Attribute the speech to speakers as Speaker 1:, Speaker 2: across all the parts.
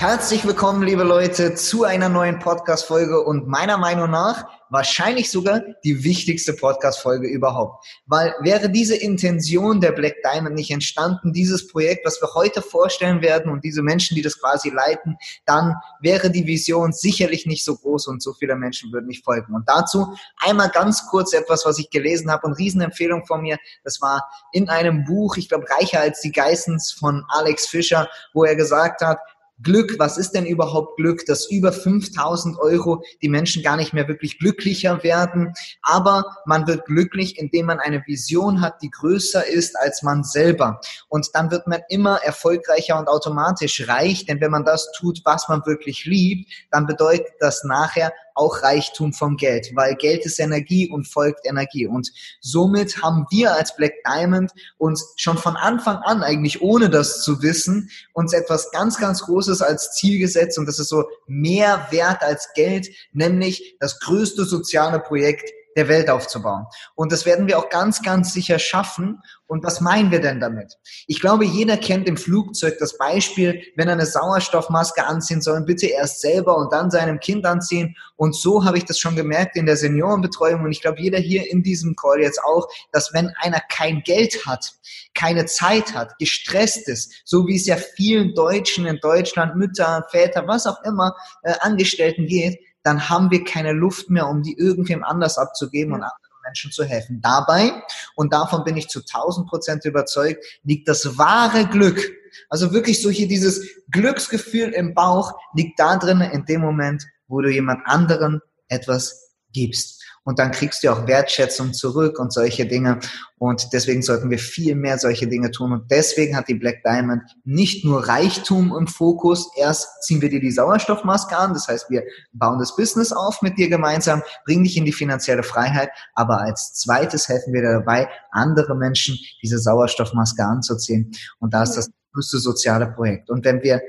Speaker 1: Herzlich willkommen, liebe Leute, zu einer neuen Podcast-Folge und meiner Meinung nach wahrscheinlich sogar die wichtigste Podcast-Folge überhaupt. Weil wäre diese Intention der Black Diamond nicht entstanden, dieses Projekt, was wir heute vorstellen werden und diese Menschen, die das quasi leiten, dann wäre die Vision sicherlich nicht so groß und so viele Menschen würden nicht folgen. Und dazu einmal ganz kurz etwas, was ich gelesen habe und Riesenempfehlung von mir. Das war in einem Buch, ich glaube, Reicher als die Geissens von Alex Fischer, wo er gesagt hat, Glück, was ist denn überhaupt Glück, dass über 5000 Euro die Menschen gar nicht mehr wirklich glücklicher werden, aber man wird glücklich, indem man eine Vision hat, die größer ist als man selber. Und dann wird man immer erfolgreicher und automatisch reich, denn wenn man das tut, was man wirklich liebt, dann bedeutet das nachher auch Reichtum vom Geld, weil Geld ist Energie und folgt Energie. Und somit haben wir als Black Diamond uns schon von Anfang an, eigentlich ohne das zu wissen, uns etwas ganz, ganz Großes als Ziel gesetzt und das ist so mehr wert als Geld, nämlich das größte soziale Projekt der Welt aufzubauen. Und das werden wir auch ganz, ganz sicher schaffen. Und was meinen wir denn damit? Ich glaube, jeder kennt im Flugzeug das Beispiel, wenn er eine Sauerstoffmaske anziehen soll, bitte erst selber und dann seinem Kind anziehen. Und so habe ich das schon gemerkt in der Seniorenbetreuung. Und ich glaube, jeder hier in diesem Call jetzt auch, dass wenn einer kein Geld hat, keine Zeit hat, gestresst ist, so wie es ja vielen Deutschen in Deutschland, Mütter, Väter, was auch immer, äh, Angestellten geht, dann haben wir keine Luft mehr, um die irgendwem anders abzugeben und anderen Menschen zu helfen. Dabei, und davon bin ich zu 1000 Prozent überzeugt, liegt das wahre Glück. Also wirklich so hier dieses Glücksgefühl im Bauch liegt da drin in dem Moment, wo du jemand anderen etwas gibst und dann kriegst du auch Wertschätzung zurück und solche Dinge. Und deswegen sollten wir viel mehr solche Dinge tun. Und deswegen hat die Black Diamond nicht nur Reichtum im Fokus. Erst ziehen wir dir die Sauerstoffmaske an. Das heißt, wir bauen das Business auf mit dir gemeinsam, bringen dich in die finanzielle Freiheit. Aber als zweites helfen wir dir dabei, andere Menschen diese Sauerstoffmaske anzuziehen. Und da ist das größte soziale Projekt. Und wenn wir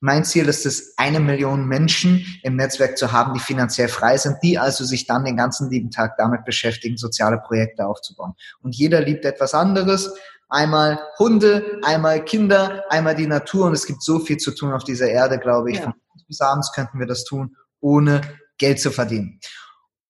Speaker 1: mein Ziel ist es, eine Million Menschen im Netzwerk zu haben, die finanziell frei sind, die also sich dann den ganzen lieben Tag damit beschäftigen, soziale Projekte aufzubauen. Und jeder liebt etwas anderes. Einmal Hunde, einmal Kinder, einmal die Natur. Und es gibt so viel zu tun auf dieser Erde, glaube ich. Ja. Von bis abends könnten wir das tun, ohne Geld zu verdienen.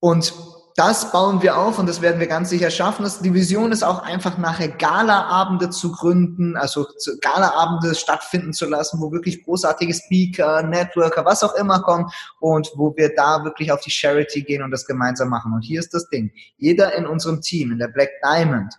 Speaker 1: Und das bauen wir auf und das werden wir ganz sicher schaffen. Die Vision ist auch einfach nachher Galaabende zu gründen, also Galaabende stattfinden zu lassen, wo wirklich großartige Speaker, Networker, was auch immer kommen und wo wir da wirklich auf die Charity gehen und das gemeinsam machen. Und hier ist das Ding. Jeder in unserem Team, in der Black Diamond,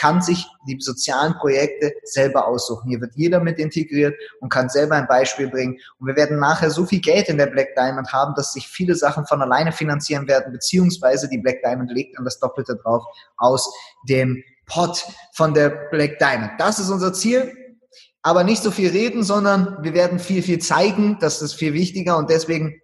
Speaker 1: kann sich die sozialen Projekte selber aussuchen. Hier wird jeder mit integriert und kann selber ein Beispiel bringen. Und wir werden nachher so viel Geld in der Black Diamond haben, dass sich viele Sachen von alleine finanzieren werden, beziehungsweise die Black Diamond legt dann das Doppelte drauf aus dem Pot von der Black Diamond. Das ist unser Ziel. Aber nicht so viel reden, sondern wir werden viel, viel zeigen. Das ist viel wichtiger und deswegen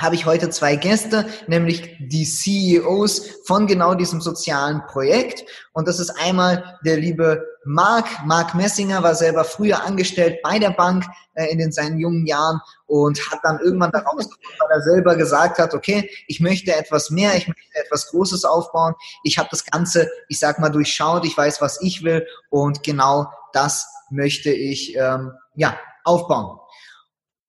Speaker 1: habe ich heute zwei Gäste, nämlich die CEOs von genau diesem sozialen Projekt. Und das ist einmal der liebe Marc. Marc Messinger war selber früher angestellt bei der Bank äh, in den, seinen jungen Jahren und hat dann irgendwann daraus, weil er selber gesagt hat, okay, ich möchte etwas mehr, ich möchte etwas Großes aufbauen. Ich habe das Ganze, ich sag mal, durchschaut, ich weiß, was ich will und genau das möchte ich ähm, ja aufbauen.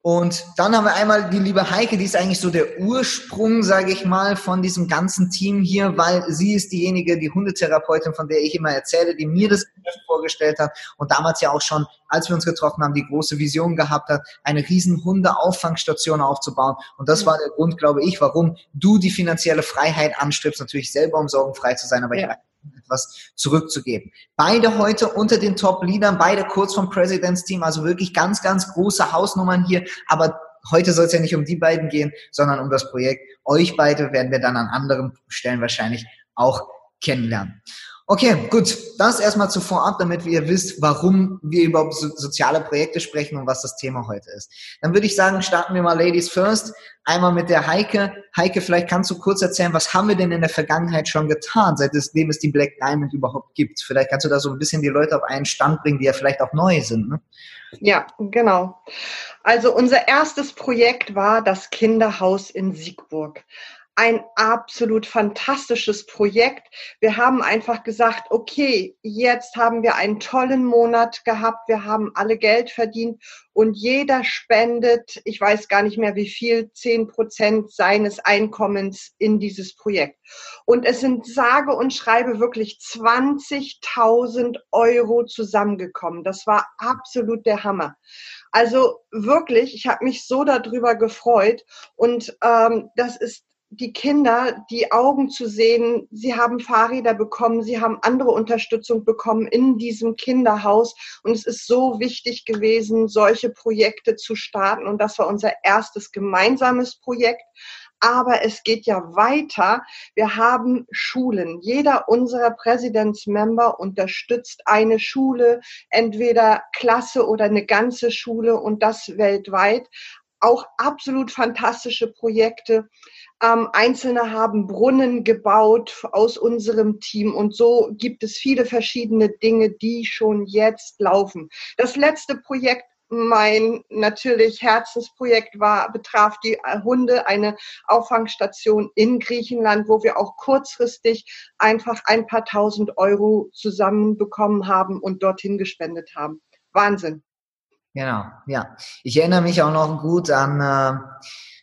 Speaker 1: Und dann haben wir einmal die liebe Heike, die ist eigentlich so der Ursprung, sage ich mal, von diesem ganzen Team hier, weil sie ist diejenige, die Hundetherapeutin, von der ich immer erzähle, die mir das vorgestellt hat und damals ja auch schon, als wir uns getroffen haben, die große Vision gehabt hat, eine riesen Hundeauffangstation aufzubauen. Und das war der Grund, glaube ich, warum du die finanzielle Freiheit anstrebst, natürlich selber um sorgenfrei zu sein, aber ja. ich etwas zurückzugeben. Beide heute unter den Top-Leadern, beide kurz vom Presidents Team, also wirklich ganz, ganz große Hausnummern hier, aber heute soll es ja nicht um die beiden gehen, sondern um das Projekt. Euch beide werden wir dann an anderen Stellen wahrscheinlich auch kennenlernen. Okay, gut. Das erstmal zu vorab, damit ihr wisst, warum wir überhaupt so, soziale Projekte sprechen und was das Thema heute ist. Dann würde ich sagen, starten wir mal Ladies First. Einmal mit der Heike. Heike, vielleicht kannst du kurz erzählen, was haben wir denn in der Vergangenheit schon getan, seitdem es die Black Diamond überhaupt gibt? Vielleicht kannst du da so ein bisschen die Leute auf einen Stand bringen, die ja vielleicht auch neu sind. Ne?
Speaker 2: Ja, genau. Also unser erstes Projekt war das Kinderhaus in Siegburg ein absolut fantastisches Projekt. Wir haben einfach gesagt, okay, jetzt haben wir einen tollen Monat gehabt, wir haben alle Geld verdient und jeder spendet, ich weiß gar nicht mehr wie viel, zehn Prozent seines Einkommens in dieses Projekt. Und es sind sage und schreibe wirklich 20.000 Euro zusammengekommen. Das war absolut der Hammer. Also wirklich, ich habe mich so darüber gefreut und ähm, das ist die Kinder die Augen zu sehen, sie haben Fahrräder bekommen, sie haben andere Unterstützung bekommen in diesem Kinderhaus. Und es ist so wichtig gewesen, solche Projekte zu starten. Und das war unser erstes gemeinsames Projekt. Aber es geht ja weiter. Wir haben Schulen. Jeder unserer Präsidentsmember unterstützt eine Schule, entweder Klasse oder eine ganze Schule und das weltweit. Auch absolut fantastische Projekte. Ähm, Einzelne haben Brunnen gebaut aus unserem Team und so gibt es viele verschiedene Dinge, die schon jetzt laufen. Das letzte Projekt mein natürlich Herzensprojekt war, betraf die Hunde, eine Auffangstation in Griechenland, wo wir auch kurzfristig einfach ein paar tausend Euro zusammenbekommen haben und dorthin gespendet haben. Wahnsinn.
Speaker 1: Genau, ja. Ich erinnere mich auch noch gut an äh,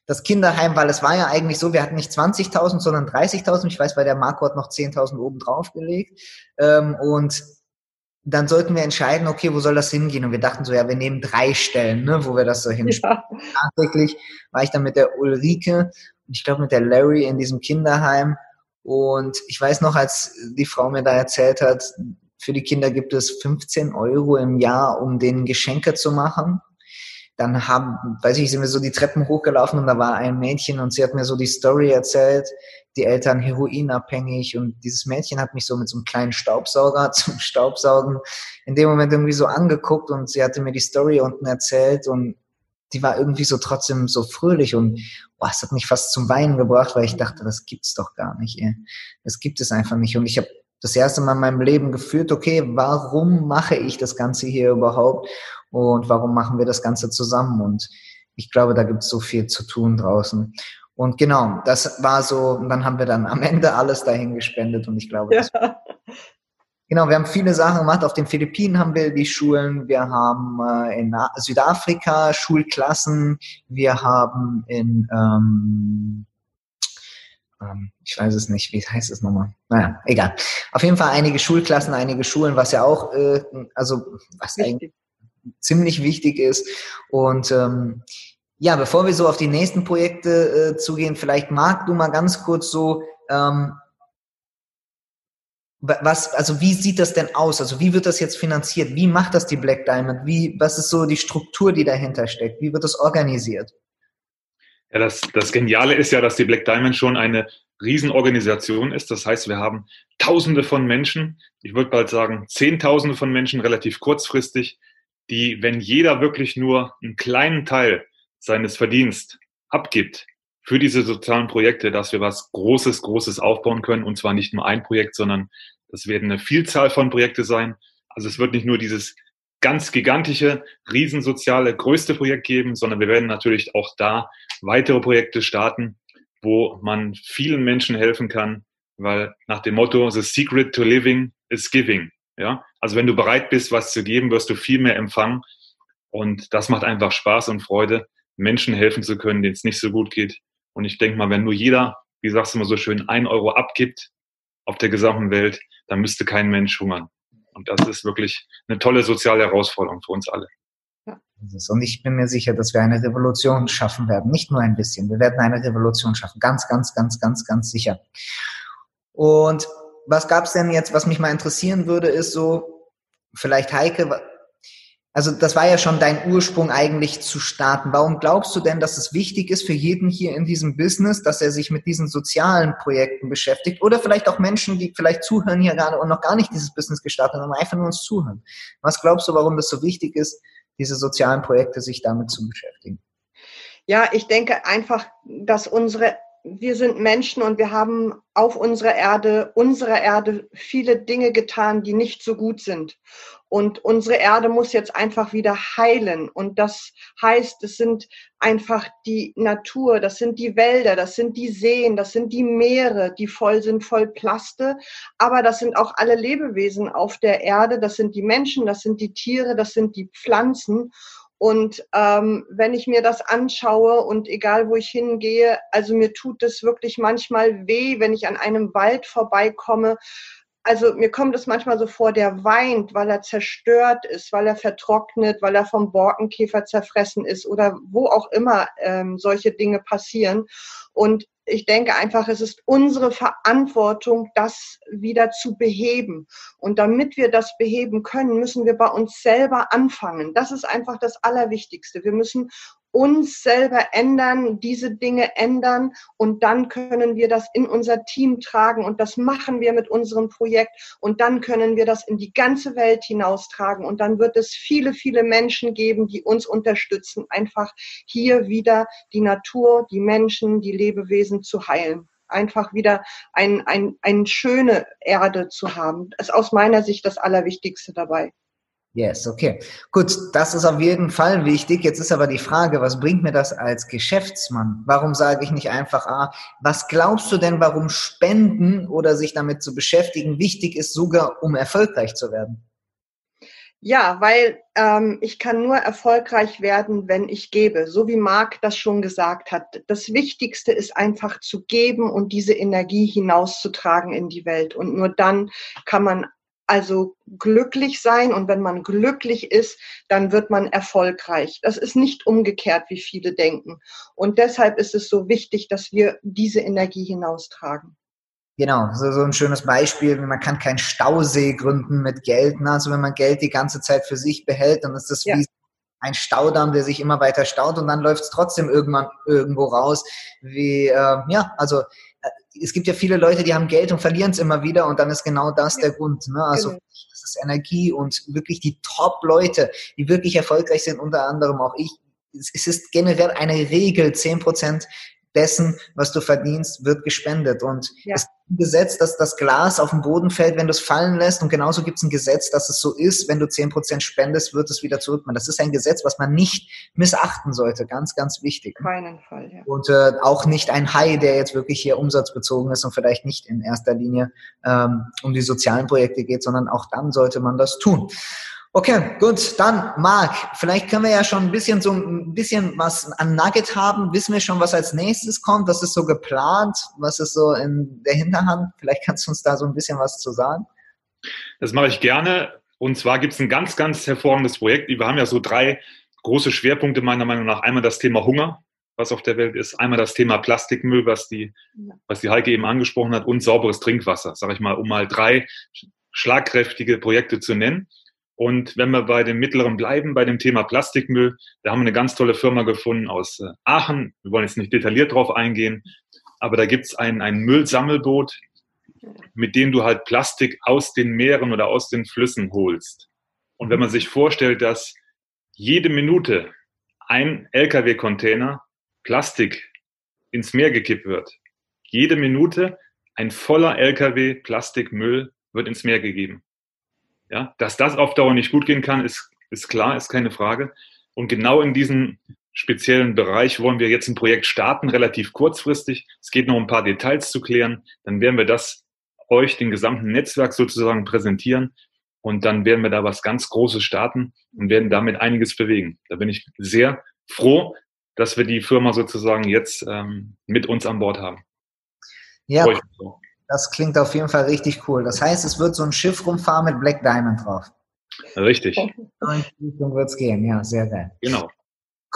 Speaker 1: das Kinderheim, weil es war ja eigentlich so, wir hatten nicht 20.000, sondern 30.000. Ich weiß, weil der Marco hat noch 10.000 oben drauf gelegt. Ähm, und dann sollten wir entscheiden, okay, wo soll das hingehen? Und wir dachten so, ja, wir nehmen drei Stellen, ne, wo wir das so hinstellen. Ja. Tatsächlich war ich dann mit der Ulrike und ich glaube mit der Larry in diesem Kinderheim. Und ich weiß noch, als die Frau mir da erzählt hat, für die Kinder gibt es 15 Euro im Jahr, um denen Geschenke zu machen dann haben, weiß ich, sind wir so die Treppen hochgelaufen und da war ein Mädchen und sie hat mir so die Story erzählt, die Eltern heroinabhängig und dieses Mädchen hat mich so mit so einem kleinen Staubsauger zum Staubsaugen in dem Moment irgendwie so angeguckt und sie hatte mir die Story unten erzählt und die war irgendwie so trotzdem so fröhlich und boah, es hat mich fast zum Weinen gebracht, weil ich dachte, das gibt's doch gar nicht. Ey. Das gibt es einfach nicht und ich habe das erste Mal in meinem Leben gefühlt, okay, warum mache ich das Ganze hier überhaupt? und warum machen wir das Ganze zusammen? Und ich glaube, da gibt es so viel zu tun draußen. Und genau, das war so, und dann haben wir dann am Ende alles dahin gespendet und ich glaube, ja. Genau, wir haben viele Sachen gemacht. Auf den Philippinen haben wir die Schulen. Wir haben äh, in Südafrika Schulklassen. Wir haben in, ähm, ähm, ich weiß es nicht, wie heißt es nochmal? Naja, egal. Auf jeden Fall einige Schulklassen, einige Schulen, was ja auch, äh, also was eigentlich ziemlich wichtig ist. Und ähm, ja, bevor wir so auf die nächsten Projekte äh, zugehen, vielleicht mag du mal ganz kurz so, ähm, was, also wie sieht das denn aus? Also wie wird das jetzt finanziert? Wie macht das die Black Diamond? Wie, was ist so die Struktur, die dahinter steckt? Wie wird das organisiert?
Speaker 3: Ja, das, das Geniale ist ja, dass die Black Diamond schon eine Riesenorganisation ist. Das heißt, wir haben Tausende von Menschen, ich würde bald sagen Zehntausende von Menschen relativ kurzfristig, die, wenn jeder wirklich nur einen kleinen Teil seines Verdienst abgibt für diese sozialen Projekte, dass wir was Großes, Großes aufbauen können. Und zwar nicht nur ein Projekt, sondern das werden eine Vielzahl von Projekte sein. Also es wird nicht nur dieses ganz gigantische, riesensoziale, größte Projekt geben, sondern wir werden natürlich auch da weitere Projekte starten, wo man vielen Menschen helfen kann, weil nach dem Motto, the secret to living is giving. Ja, also wenn du bereit bist, was zu geben, wirst du viel mehr empfangen. Und das macht einfach Spaß und Freude, Menschen helfen zu können, denen es nicht so gut geht. Und ich denke mal, wenn nur jeder, wie sagst du immer so schön, ein Euro abgibt auf der gesamten Welt, dann müsste kein Mensch hungern. Und das ist wirklich eine tolle soziale Herausforderung für uns alle.
Speaker 1: Und ich bin mir sicher, dass wir eine Revolution schaffen werden. Nicht nur ein bisschen. Wir werden eine Revolution schaffen. Ganz, ganz, ganz, ganz, ganz sicher. Und was gab's denn jetzt, was mich mal interessieren würde, ist so, vielleicht Heike, also das war ja schon dein Ursprung eigentlich zu starten. Warum glaubst du denn, dass es wichtig ist für jeden hier in diesem Business, dass er sich mit diesen sozialen Projekten beschäftigt? Oder vielleicht auch Menschen, die vielleicht zuhören hier gerade und noch gar nicht dieses Business gestartet haben, einfach nur uns zuhören. Was glaubst du, warum das so wichtig ist, diese sozialen Projekte sich damit zu beschäftigen?
Speaker 2: Ja, ich denke einfach, dass unsere wir sind Menschen und wir haben auf unserer Erde, unserer Erde viele Dinge getan, die nicht so gut sind. Und unsere Erde muss jetzt einfach wieder heilen. Und das heißt, es sind einfach die Natur, das sind die Wälder, das sind die Seen, das sind die Meere, die voll sind, voll Plaste. Aber das sind auch alle Lebewesen auf der Erde, das sind die Menschen, das sind die Tiere, das sind die Pflanzen. Und ähm, wenn ich mir das anschaue und egal wo ich hingehe, also mir tut es wirklich manchmal weh, wenn ich an einem Wald vorbeikomme. Also mir kommt es manchmal so vor, der weint, weil er zerstört ist, weil er vertrocknet, weil er vom Borkenkäfer zerfressen ist oder wo auch immer ähm, solche Dinge passieren. Und ich denke einfach, es ist unsere Verantwortung, das wieder zu beheben. Und damit wir das beheben können, müssen wir bei uns selber anfangen. Das ist einfach das Allerwichtigste. Wir müssen uns selber ändern, diese Dinge ändern und dann können wir das in unser Team tragen und das machen wir mit unserem Projekt und dann können wir das in die ganze Welt hinaustragen und dann wird es viele, viele Menschen geben, die uns unterstützen, einfach hier wieder die Natur, die Menschen, die Lebewesen zu heilen einfach wieder ein, ein, eine schöne Erde zu haben. Das ist aus meiner Sicht das Allerwichtigste dabei.
Speaker 1: Yes, okay. Gut, das ist auf jeden Fall wichtig. Jetzt ist aber die Frage, was bringt mir das als Geschäftsmann? Warum sage ich nicht einfach, ah, was glaubst du denn, warum Spenden oder sich damit zu beschäftigen wichtig ist, sogar um erfolgreich zu werden?
Speaker 2: Ja, weil ähm, ich kann nur erfolgreich werden, wenn ich gebe, so wie Marc das schon gesagt hat. Das Wichtigste ist einfach zu geben und diese Energie hinauszutragen in die Welt. Und nur dann kann man also glücklich sein und wenn man glücklich ist, dann wird man erfolgreich. Das ist nicht umgekehrt, wie viele denken. Und deshalb ist es so wichtig, dass wir diese Energie hinaustragen.
Speaker 1: Genau, so, so ein schönes Beispiel, man kann kein Stausee gründen mit Geld. Ne? Also wenn man Geld die ganze Zeit für sich behält, dann ist das ja. wie ein Staudamm, der sich immer weiter staut und dann läuft es trotzdem irgendwann irgendwo raus. Wie, äh, ja, also es gibt ja viele Leute, die haben Geld und verlieren es immer wieder und dann ist genau das der Grund. Ne? Also genau. das ist Energie und wirklich die Top-Leute, die wirklich erfolgreich sind, unter anderem auch ich. Es ist generell eine Regel, zehn Prozent dessen, was du verdienst, wird gespendet. Und ja. es gibt ein Gesetz, dass das Glas auf den Boden fällt, wenn du es fallen lässt. Und genauso gibt es ein Gesetz, dass es so ist, wenn du zehn Prozent spendest, wird es wieder zurückkommen. Das ist ein Gesetz, was man nicht missachten sollte. Ganz, ganz wichtig.
Speaker 2: Keinen Fall, ja.
Speaker 1: Und äh, auch nicht ein Hai, der jetzt wirklich hier umsatzbezogen ist und vielleicht nicht in erster Linie ähm, um die sozialen Projekte geht, sondern auch dann sollte man das tun. Okay, gut. Dann, Marc, vielleicht können wir ja schon ein bisschen so ein bisschen was an Nugget haben. Wissen wir schon, was als nächstes kommt? Was ist so geplant? Was ist so in der Hinterhand? Vielleicht kannst du uns da so ein bisschen was zu sagen.
Speaker 3: Das mache ich gerne. Und zwar gibt es ein ganz, ganz hervorragendes Projekt. Wir haben ja so drei große Schwerpunkte meiner Meinung nach. Einmal das Thema Hunger, was auf der Welt ist. Einmal das Thema Plastikmüll, was die, was die Heike eben angesprochen hat. Und sauberes Trinkwasser, sage ich mal, um mal drei schlagkräftige Projekte zu nennen. Und wenn wir bei dem Mittleren bleiben, bei dem Thema Plastikmüll, da haben wir eine ganz tolle Firma gefunden aus äh, Aachen. Wir wollen jetzt nicht detailliert drauf eingehen, aber da gibt's ein, ein Müllsammelboot, mit dem du halt Plastik aus den Meeren oder aus den Flüssen holst. Und wenn man sich vorstellt, dass jede Minute ein Lkw-Container Plastik ins Meer gekippt wird, jede Minute ein voller Lkw Plastikmüll wird ins Meer gegeben. Ja, dass das auf Dauer nicht gut gehen kann, ist, ist klar, ist keine Frage. Und genau in diesem speziellen Bereich wollen wir jetzt ein Projekt starten, relativ kurzfristig. Es geht noch ein paar Details zu klären. Dann werden wir das euch, den gesamten Netzwerk sozusagen präsentieren. Und dann werden wir da was ganz Großes starten und werden damit einiges bewegen. Da bin ich sehr froh, dass wir die Firma sozusagen jetzt ähm, mit uns an Bord haben.
Speaker 1: Ja, das klingt auf jeden Fall richtig cool. Das heißt, es wird so ein Schiff rumfahren mit Black Diamond drauf.
Speaker 3: Richtig.
Speaker 1: So in Richtung wird es gehen, ja, sehr geil.
Speaker 3: Genau.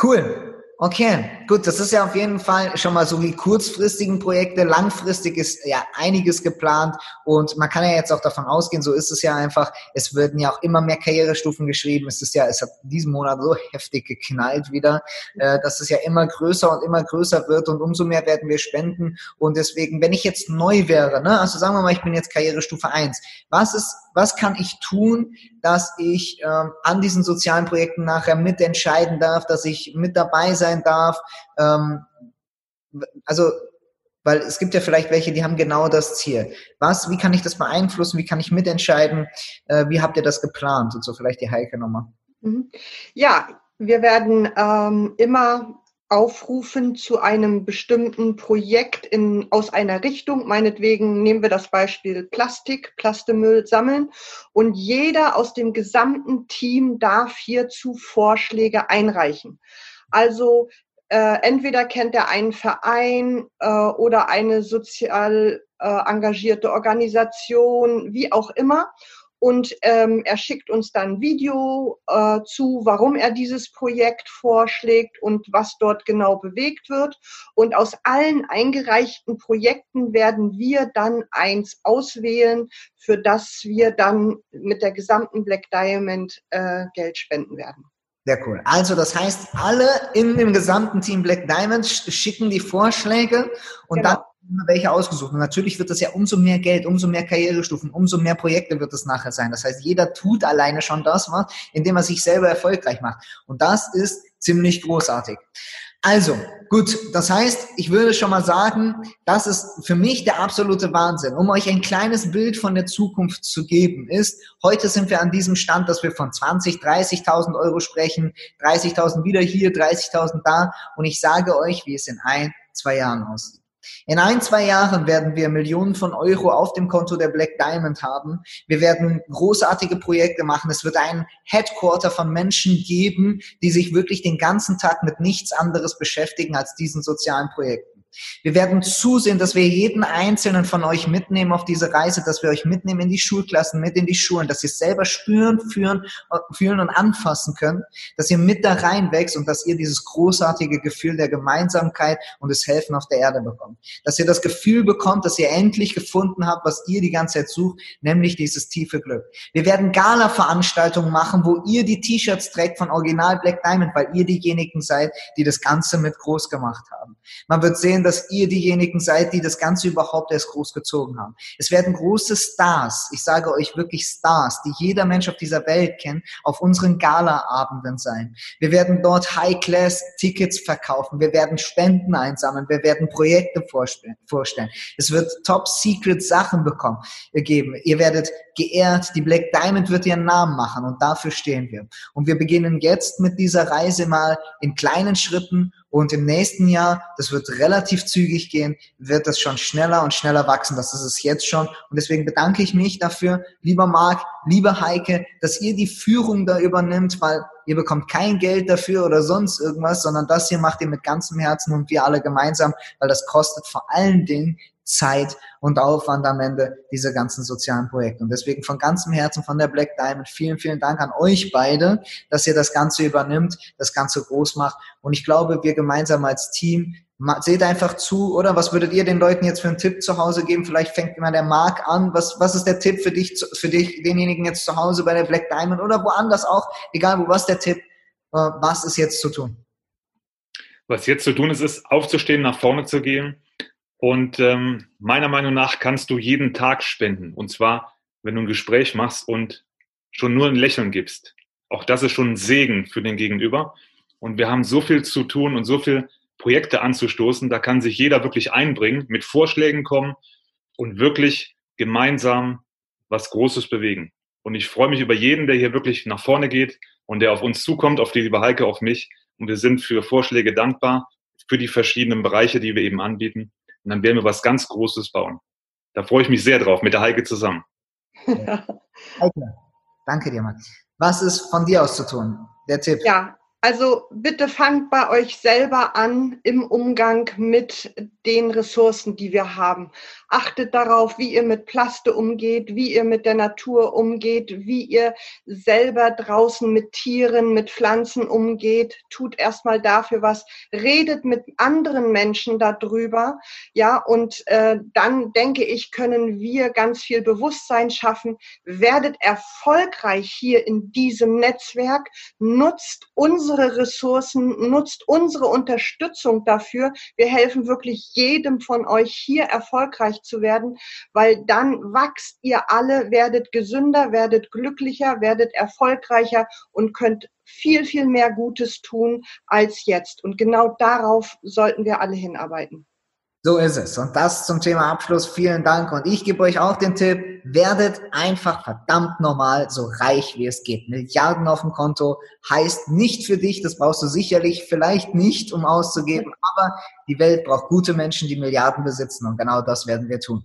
Speaker 1: Cool. Okay, gut, das ist ja auf jeden Fall schon mal so die kurzfristigen Projekte. Langfristig ist ja einiges geplant und man kann ja jetzt auch davon ausgehen, so ist es ja einfach, es werden ja auch immer mehr Karrierestufen geschrieben. Es ist ja, es hat diesen Monat so heftig geknallt wieder, äh, dass es ja immer größer und immer größer wird und umso mehr werden wir spenden. Und deswegen, wenn ich jetzt neu wäre, ne, also sagen wir mal, ich bin jetzt Karrierestufe eins, was ist, was kann ich tun, dass ich ähm, an diesen sozialen Projekten nachher mitentscheiden darf, dass ich mit dabei sein darf. Ähm, also, weil es gibt ja vielleicht welche, die haben genau das Ziel. Was, wie kann ich das beeinflussen? Wie kann ich mitentscheiden? Äh, wie habt ihr das geplant? Und so vielleicht die Heike nochmal.
Speaker 2: Mhm. Ja, wir werden ähm, immer aufrufen zu einem bestimmten Projekt in, aus einer Richtung. Meinetwegen nehmen wir das Beispiel Plastik, Plastemüll sammeln. Und jeder aus dem gesamten Team darf hierzu Vorschläge einreichen. Also äh, entweder kennt er einen Verein äh, oder eine sozial äh, engagierte Organisation, wie auch immer und ähm, er schickt uns dann Video äh, zu, warum er dieses Projekt vorschlägt und was dort genau bewegt wird. Und aus allen eingereichten Projekten werden wir dann eins auswählen, für das wir dann mit der gesamten Black Diamond äh, Geld spenden werden.
Speaker 1: Sehr cool. Also das heißt, alle in dem gesamten Team Black Diamond schicken die Vorschläge und genau. dann welche ausgesucht. Und natürlich wird das ja umso mehr Geld, umso mehr Karrierestufen, umso mehr Projekte wird es nachher sein. Das heißt, jeder tut alleine schon das, was, indem er sich selber erfolgreich macht. Und das ist ziemlich großartig. Also, gut, das heißt, ich würde schon mal sagen, das ist für mich der absolute Wahnsinn. Um euch ein kleines Bild von der Zukunft zu geben, ist, heute sind wir an diesem Stand, dass wir von 20, 30.000 Euro sprechen, 30.000 wieder hier, 30.000 da. Und ich sage euch, wie es in ein, zwei Jahren aussieht. In ein, zwei Jahren werden wir Millionen von Euro auf dem Konto der Black Diamond haben. Wir werden großartige Projekte machen. Es wird ein Headquarter von Menschen geben, die sich wirklich den ganzen Tag mit nichts anderes beschäftigen als diesen sozialen Projekten. Wir werden zusehen, dass wir jeden einzelnen von euch mitnehmen auf diese Reise, dass wir euch mitnehmen in die Schulklassen, mit in die Schulen, dass ihr selber spüren, führen, fühlen und anfassen könnt, dass ihr mit da reinwächst und dass ihr dieses großartige Gefühl der Gemeinsamkeit und des Helfen auf der Erde bekommt. Dass ihr das Gefühl bekommt, dass ihr endlich gefunden habt, was ihr die ganze Zeit sucht, nämlich dieses tiefe Glück. Wir werden Gala-Veranstaltungen machen, wo ihr die T-Shirts trägt von Original Black Diamond, weil ihr diejenigen seid, die das Ganze mit groß gemacht haben. Man wird sehen, dass ihr diejenigen seid, die das Ganze überhaupt erst groß gezogen haben. Es werden große Stars, ich sage euch wirklich Stars, die jeder Mensch auf dieser Welt kennt, auf unseren Gala-Abenden sein. Wir werden dort High-Class-Tickets verkaufen, wir werden Spenden einsammeln, wir werden Projekte vorstellen. Es wird Top-Secret-Sachen bekommen, äh, geben. Ihr werdet geehrt, die Black Diamond wird ihren Namen machen und dafür stehen wir. Und wir beginnen jetzt mit dieser Reise mal in kleinen Schritten und im nächsten Jahr, das wird relativ zügig gehen, wird das schon schneller und schneller wachsen. Das ist es jetzt schon. Und deswegen bedanke ich mich dafür, lieber Marc, lieber Heike, dass ihr die Führung da übernimmt, weil ihr bekommt kein Geld dafür oder sonst irgendwas, sondern das hier macht ihr mit ganzem Herzen und wir alle gemeinsam, weil das kostet vor allen Dingen Zeit und Aufwand am Ende diese ganzen sozialen Projekte. Und deswegen von ganzem Herzen von der Black Diamond vielen, vielen Dank an euch beide, dass ihr das Ganze übernimmt, das Ganze groß macht. Und ich glaube, wir gemeinsam als Team seht einfach zu, oder? Was würdet ihr den Leuten jetzt für einen Tipp zu Hause geben? Vielleicht fängt immer der Marc an. Was, was ist der Tipp für dich, für dich, denjenigen jetzt zu Hause bei der Black Diamond oder woanders auch? Egal wo, was der Tipp? Äh, was ist jetzt zu tun?
Speaker 3: Was jetzt zu tun ist, ist aufzustehen, nach vorne zu gehen und ähm, meiner Meinung nach kannst du jeden Tag spenden. Und zwar, wenn du ein Gespräch machst und schon nur ein Lächeln gibst. Auch das ist schon ein Segen für den Gegenüber. Und wir haben so viel zu tun und so viele Projekte anzustoßen. Da kann sich jeder wirklich einbringen, mit Vorschlägen kommen und wirklich gemeinsam was Großes bewegen. Und ich freue mich über jeden, der hier wirklich nach vorne geht und der auf uns zukommt, auf die liebe Heike, auf mich. Und wir sind für Vorschläge dankbar, für die verschiedenen Bereiche, die wir eben anbieten. Und dann werden wir was ganz Großes bauen. Da freue ich mich sehr drauf, mit der Heike zusammen.
Speaker 1: Heike, danke dir, Mann. Was ist von dir aus zu tun? Der Tipp.
Speaker 2: Ja, also bitte fangt bei euch selber an im Umgang mit den Ressourcen, die wir haben. Achtet darauf, wie ihr mit Plaste umgeht, wie ihr mit der Natur umgeht, wie ihr selber draußen mit Tieren, mit Pflanzen umgeht. Tut erstmal dafür was. Redet mit anderen Menschen darüber. Ja, und äh, dann denke ich, können wir ganz viel Bewusstsein schaffen. Werdet erfolgreich hier in diesem Netzwerk. Nutzt unsere Ressourcen, nutzt unsere Unterstützung dafür. Wir helfen wirklich jedem von euch hier erfolgreich zu werden, weil dann wachst ihr alle, werdet gesünder, werdet glücklicher, werdet erfolgreicher und könnt viel, viel mehr Gutes tun als jetzt. Und genau darauf sollten wir alle hinarbeiten.
Speaker 1: So ist es. Und das zum Thema Abschluss. Vielen Dank. Und ich gebe euch auch den Tipp, werdet einfach verdammt normal so reich wie es geht. Milliarden auf dem Konto heißt nicht für dich, das brauchst du sicherlich vielleicht nicht, um auszugeben, aber die Welt braucht gute Menschen, die Milliarden besitzen. Und genau das werden wir tun.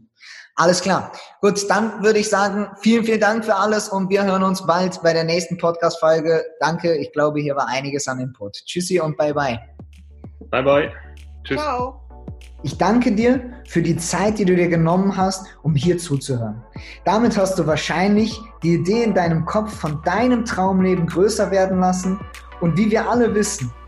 Speaker 1: Alles klar. Gut, dann würde ich sagen, vielen, vielen Dank für alles und wir hören uns bald bei der nächsten Podcast-Folge. Danke. Ich glaube, hier war einiges an Input. Tschüssi und bye bye.
Speaker 3: Bye bye. Tschüss.
Speaker 2: Ciao.
Speaker 1: Ich danke dir für die Zeit, die du dir genommen hast, um hier zuzuhören. Damit hast du wahrscheinlich die Idee in deinem Kopf von deinem Traumleben größer werden lassen. Und wie wir alle wissen,